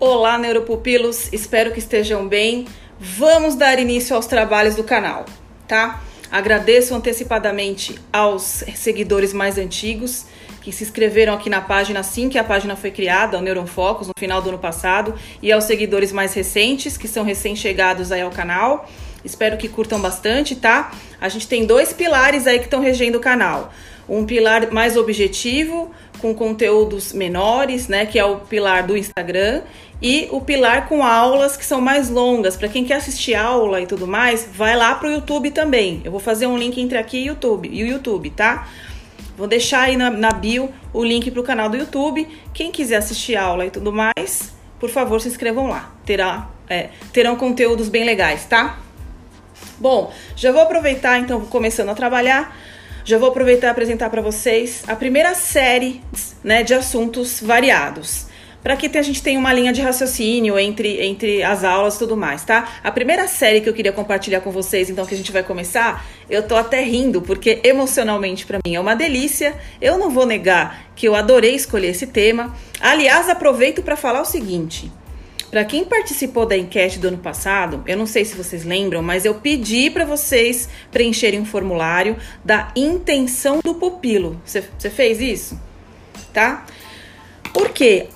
Olá, neuropupilos, espero que estejam bem. Vamos dar início aos trabalhos do canal, tá? Agradeço antecipadamente aos seguidores mais antigos que se inscreveram aqui na página assim que a página foi criada, o Neuron Focus, no final do ano passado, e aos seguidores mais recentes, que são recém-chegados aí ao canal. Espero que curtam bastante, tá? A gente tem dois pilares aí que estão regendo o canal. Um pilar mais objetivo, com conteúdos menores, né, que é o pilar do Instagram, e o pilar com aulas que são mais longas. Para quem quer assistir aula e tudo mais, vai lá pro YouTube também. Eu vou fazer um link entre aqui e YouTube, e o YouTube, tá? Vou deixar aí na, na bio o link pro canal do YouTube. Quem quiser assistir aula e tudo mais, por favor, se inscrevam lá. Terá, é, terão conteúdos bem legais, tá? Bom, já vou aproveitar então, começando a trabalhar já vou aproveitar e apresentar para vocês a primeira série né, de assuntos variados. Para que a gente tenha uma linha de raciocínio entre, entre as aulas e tudo mais, tá? A primeira série que eu queria compartilhar com vocês, então, que a gente vai começar, eu tô até rindo, porque emocionalmente para mim é uma delícia. Eu não vou negar que eu adorei escolher esse tema. Aliás, aproveito para falar o seguinte: para quem participou da enquete do ano passado, eu não sei se vocês lembram, mas eu pedi para vocês preencherem um formulário da intenção do pupilo. Você fez isso? Tá? Porque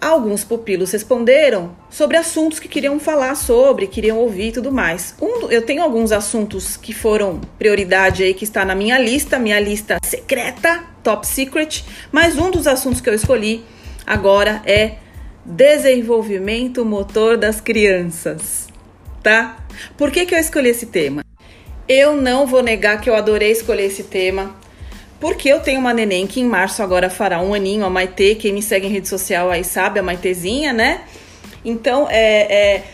alguns pupilos responderam sobre assuntos que queriam falar sobre, queriam ouvir e tudo mais. Um, eu tenho alguns assuntos que foram prioridade aí, que está na minha lista, minha lista secreta, top secret, mas um dos assuntos que eu escolhi agora é desenvolvimento motor das crianças, tá? Por que, que eu escolhi esse tema? Eu não vou negar que eu adorei escolher esse tema, porque eu tenho uma neném que em março agora fará um aninho, a Maitê, quem me segue em rede social aí sabe, a Maitezinha, né? Então, é, é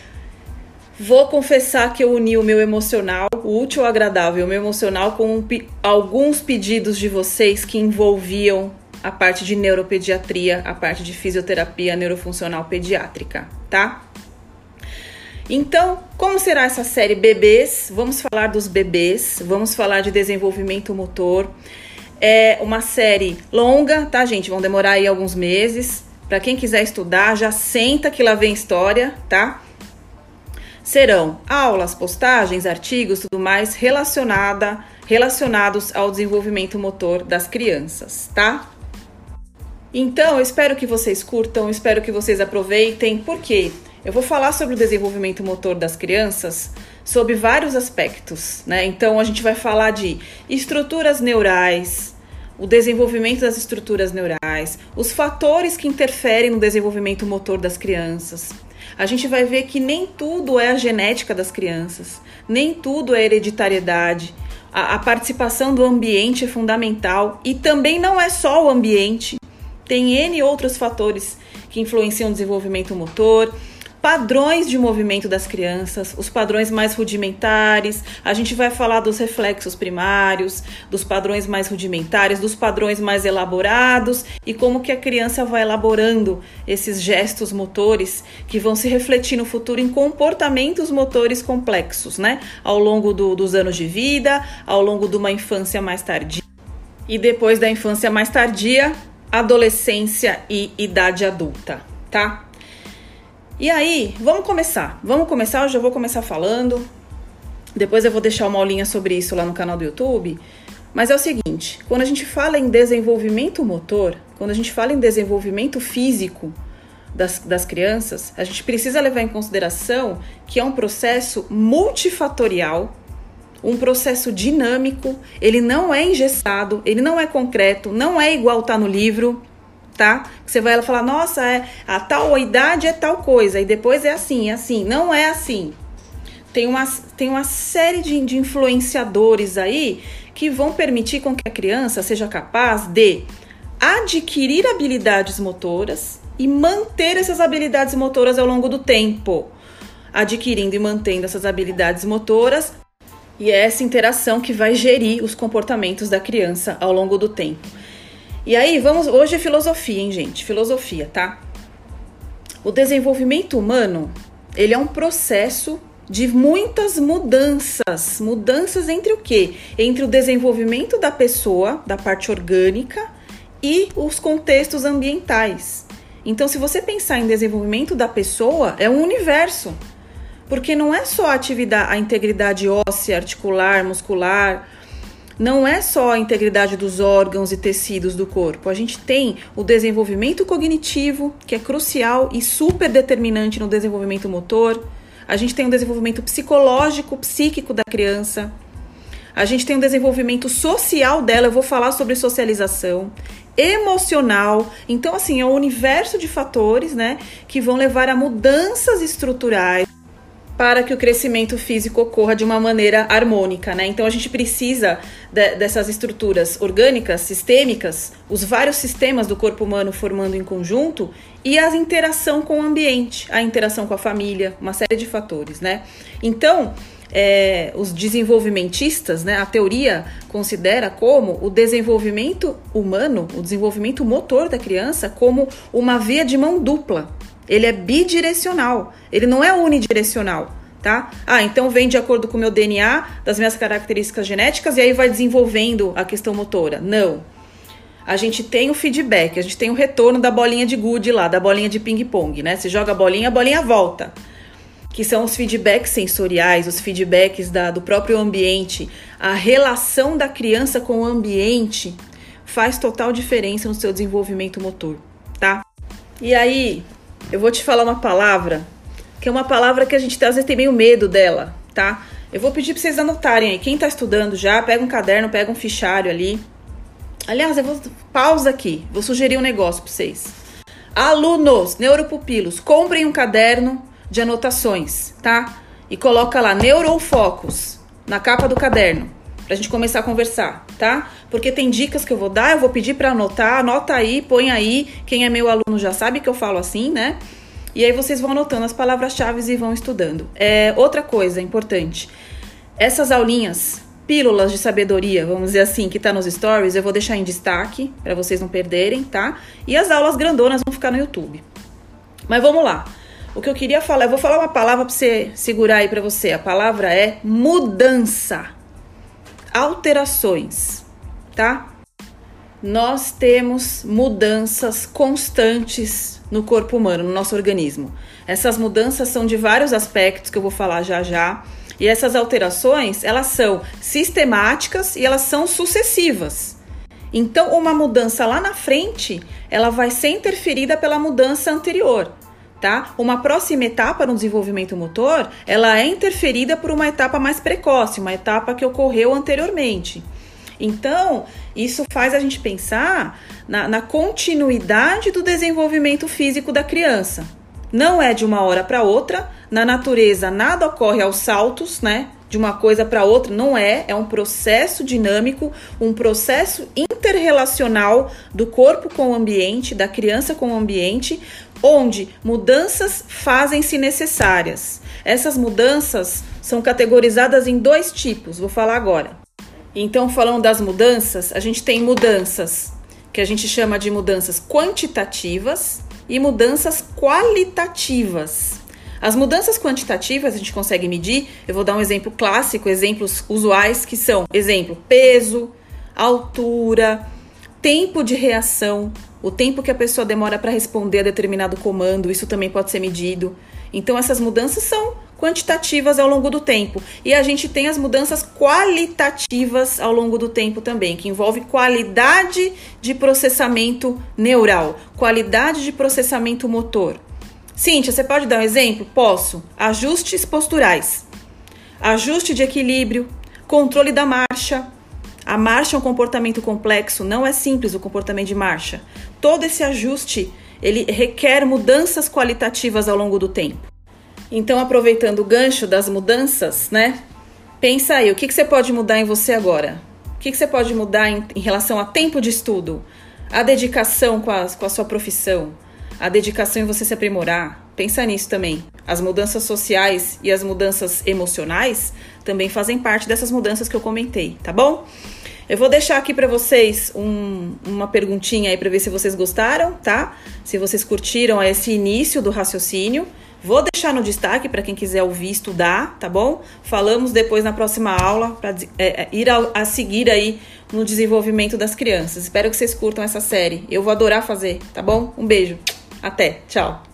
Vou confessar que eu uni o meu emocional, o útil ao agradável, o meu emocional, com um, alguns pedidos de vocês que envolviam a parte de neuropediatria, a parte de fisioterapia neurofuncional pediátrica, tá? Então, como será essa série Bebês? Vamos falar dos bebês, vamos falar de desenvolvimento motor. É uma série longa, tá, gente? Vão demorar aí alguns meses. Para quem quiser estudar, já senta que lá vem história, tá? Serão aulas, postagens, artigos, tudo mais relacionada, relacionados ao desenvolvimento motor das crianças, tá? Então, eu espero que vocês curtam, espero que vocês aproveitem, porque eu vou falar sobre o desenvolvimento motor das crianças sob vários aspectos, né? Então, a gente vai falar de estruturas neurais, o desenvolvimento das estruturas neurais, os fatores que interferem no desenvolvimento motor das crianças. A gente vai ver que nem tudo é a genética das crianças, nem tudo é hereditariedade. A, a participação do ambiente é fundamental e também não é só o ambiente. Tem N outros fatores que influenciam o desenvolvimento motor, padrões de movimento das crianças, os padrões mais rudimentares, a gente vai falar dos reflexos primários, dos padrões mais rudimentares, dos padrões mais elaborados e como que a criança vai elaborando esses gestos motores que vão se refletir no futuro em comportamentos motores complexos, né? Ao longo do, dos anos de vida, ao longo de uma infância mais tardia. E depois da infância mais tardia, adolescência e idade adulta, tá? E aí, vamos começar. Vamos começar, eu já vou começar falando. Depois eu vou deixar uma aulinha sobre isso lá no canal do YouTube. Mas é o seguinte, quando a gente fala em desenvolvimento motor, quando a gente fala em desenvolvimento físico das, das crianças, a gente precisa levar em consideração que é um processo multifatorial um processo dinâmico, ele não é engessado, ele não é concreto, não é igual tá no livro, tá? Você vai falar, nossa, é, a tal idade é tal coisa, e depois é assim, é assim. Não é assim. Tem uma, tem uma série de, de influenciadores aí que vão permitir com que a criança seja capaz de adquirir habilidades motoras e manter essas habilidades motoras ao longo do tempo. Adquirindo e mantendo essas habilidades motoras e é essa interação que vai gerir os comportamentos da criança ao longo do tempo. E aí, vamos. Hoje é filosofia, hein, gente? Filosofia, tá? O desenvolvimento humano, ele é um processo de muitas mudanças. Mudanças entre o quê? Entre o desenvolvimento da pessoa, da parte orgânica, e os contextos ambientais. Então, se você pensar em desenvolvimento da pessoa, é um universo. Porque não é só a atividade, a integridade óssea, articular, muscular, não é só a integridade dos órgãos e tecidos do corpo. A gente tem o desenvolvimento cognitivo, que é crucial e super determinante no desenvolvimento motor. A gente tem o desenvolvimento psicológico, psíquico da criança. A gente tem o desenvolvimento social dela, eu vou falar sobre socialização, emocional. Então, assim, é um universo de fatores, né, que vão levar a mudanças estruturais para que o crescimento físico ocorra de uma maneira harmônica, né? Então a gente precisa de, dessas estruturas orgânicas, sistêmicas, os vários sistemas do corpo humano formando em conjunto e a interação com o ambiente, a interação com a família, uma série de fatores, né? Então, é, os desenvolvimentistas, né, a teoria considera como o desenvolvimento humano, o desenvolvimento motor da criança, como uma via de mão dupla. Ele é bidirecional, ele não é unidirecional. Tá? Ah, então vem de acordo com o meu DNA, das minhas características genéticas, e aí vai desenvolvendo a questão motora. Não. A gente tem o feedback, a gente tem o retorno da bolinha de gude lá, da bolinha de ping-pong, né? Você joga a bolinha, a bolinha volta que são os feedbacks sensoriais, os feedbacks da, do próprio ambiente, a relação da criança com o ambiente faz total diferença no seu desenvolvimento motor, tá? E aí, eu vou te falar uma palavra, que é uma palavra que a gente às vezes tem meio medo dela, tá? Eu vou pedir para vocês anotarem aí. Quem tá estudando já, pega um caderno, pega um fichário ali. Aliás, eu vou pausa aqui. Vou sugerir um negócio para vocês. Alunos, neuropupilos, comprem um caderno de anotações, tá? E coloca lá neurofocus na capa do caderno pra gente começar a conversar, tá? Porque tem dicas que eu vou dar, eu vou pedir para anotar, anota aí, põe aí. Quem é meu aluno já sabe que eu falo assim, né? E aí vocês vão anotando as palavras-chave e vão estudando. É outra coisa importante. Essas aulinhas, pílulas de sabedoria, vamos dizer assim, que tá nos stories, eu vou deixar em destaque para vocês não perderem, tá? E as aulas grandonas vão ficar no YouTube. Mas vamos lá. O que eu queria falar, eu vou falar uma palavra para você segurar aí para você. A palavra é mudança. Alterações, tá? Nós temos mudanças constantes no corpo humano, no nosso organismo. Essas mudanças são de vários aspectos que eu vou falar já já. E essas alterações, elas são sistemáticas e elas são sucessivas. Então, uma mudança lá na frente, ela vai ser interferida pela mudança anterior tá? Uma próxima etapa no desenvolvimento motor, ela é interferida por uma etapa mais precoce, uma etapa que ocorreu anteriormente. Então, isso faz a gente pensar na, na continuidade do desenvolvimento físico da criança. Não é de uma hora para outra, na natureza nada ocorre aos saltos, né? De uma coisa para outra, não é, é um processo dinâmico, um processo interrelacional do corpo com o ambiente, da criança com o ambiente, onde mudanças fazem-se necessárias. Essas mudanças são categorizadas em dois tipos, vou falar agora. Então, falando das mudanças, a gente tem mudanças que a gente chama de mudanças quantitativas e mudanças qualitativas. As mudanças quantitativas a gente consegue medir, eu vou dar um exemplo clássico, exemplos usuais que são, exemplo, peso, altura, tempo de reação, o tempo que a pessoa demora para responder a determinado comando, isso também pode ser medido. Então, essas mudanças são quantitativas ao longo do tempo. E a gente tem as mudanças qualitativas ao longo do tempo também, que envolve qualidade de processamento neural, qualidade de processamento motor. Cíntia, você pode dar um exemplo? Posso. Ajustes posturais, ajuste de equilíbrio, controle da marcha, a marcha é um comportamento complexo, não é simples o comportamento de marcha. Todo esse ajuste, ele requer mudanças qualitativas ao longo do tempo. Então, aproveitando o gancho das mudanças, né? Pensa aí, o que, que você pode mudar em você agora? O que, que você pode mudar em, em relação a tempo de estudo? A dedicação com a, com a sua profissão? A dedicação em você se aprimorar? Pensa nisso também. As mudanças sociais e as mudanças emocionais também fazem parte dessas mudanças que eu comentei, tá bom? Eu vou deixar aqui para vocês um, uma perguntinha aí para ver se vocês gostaram, tá? Se vocês curtiram esse início do raciocínio. Vou deixar no destaque para quem quiser ouvir estudar, tá bom? Falamos depois na próxima aula para é, é, ir a, a seguir aí no desenvolvimento das crianças. Espero que vocês curtam essa série. Eu vou adorar fazer, tá bom? Um beijo. Até, tchau!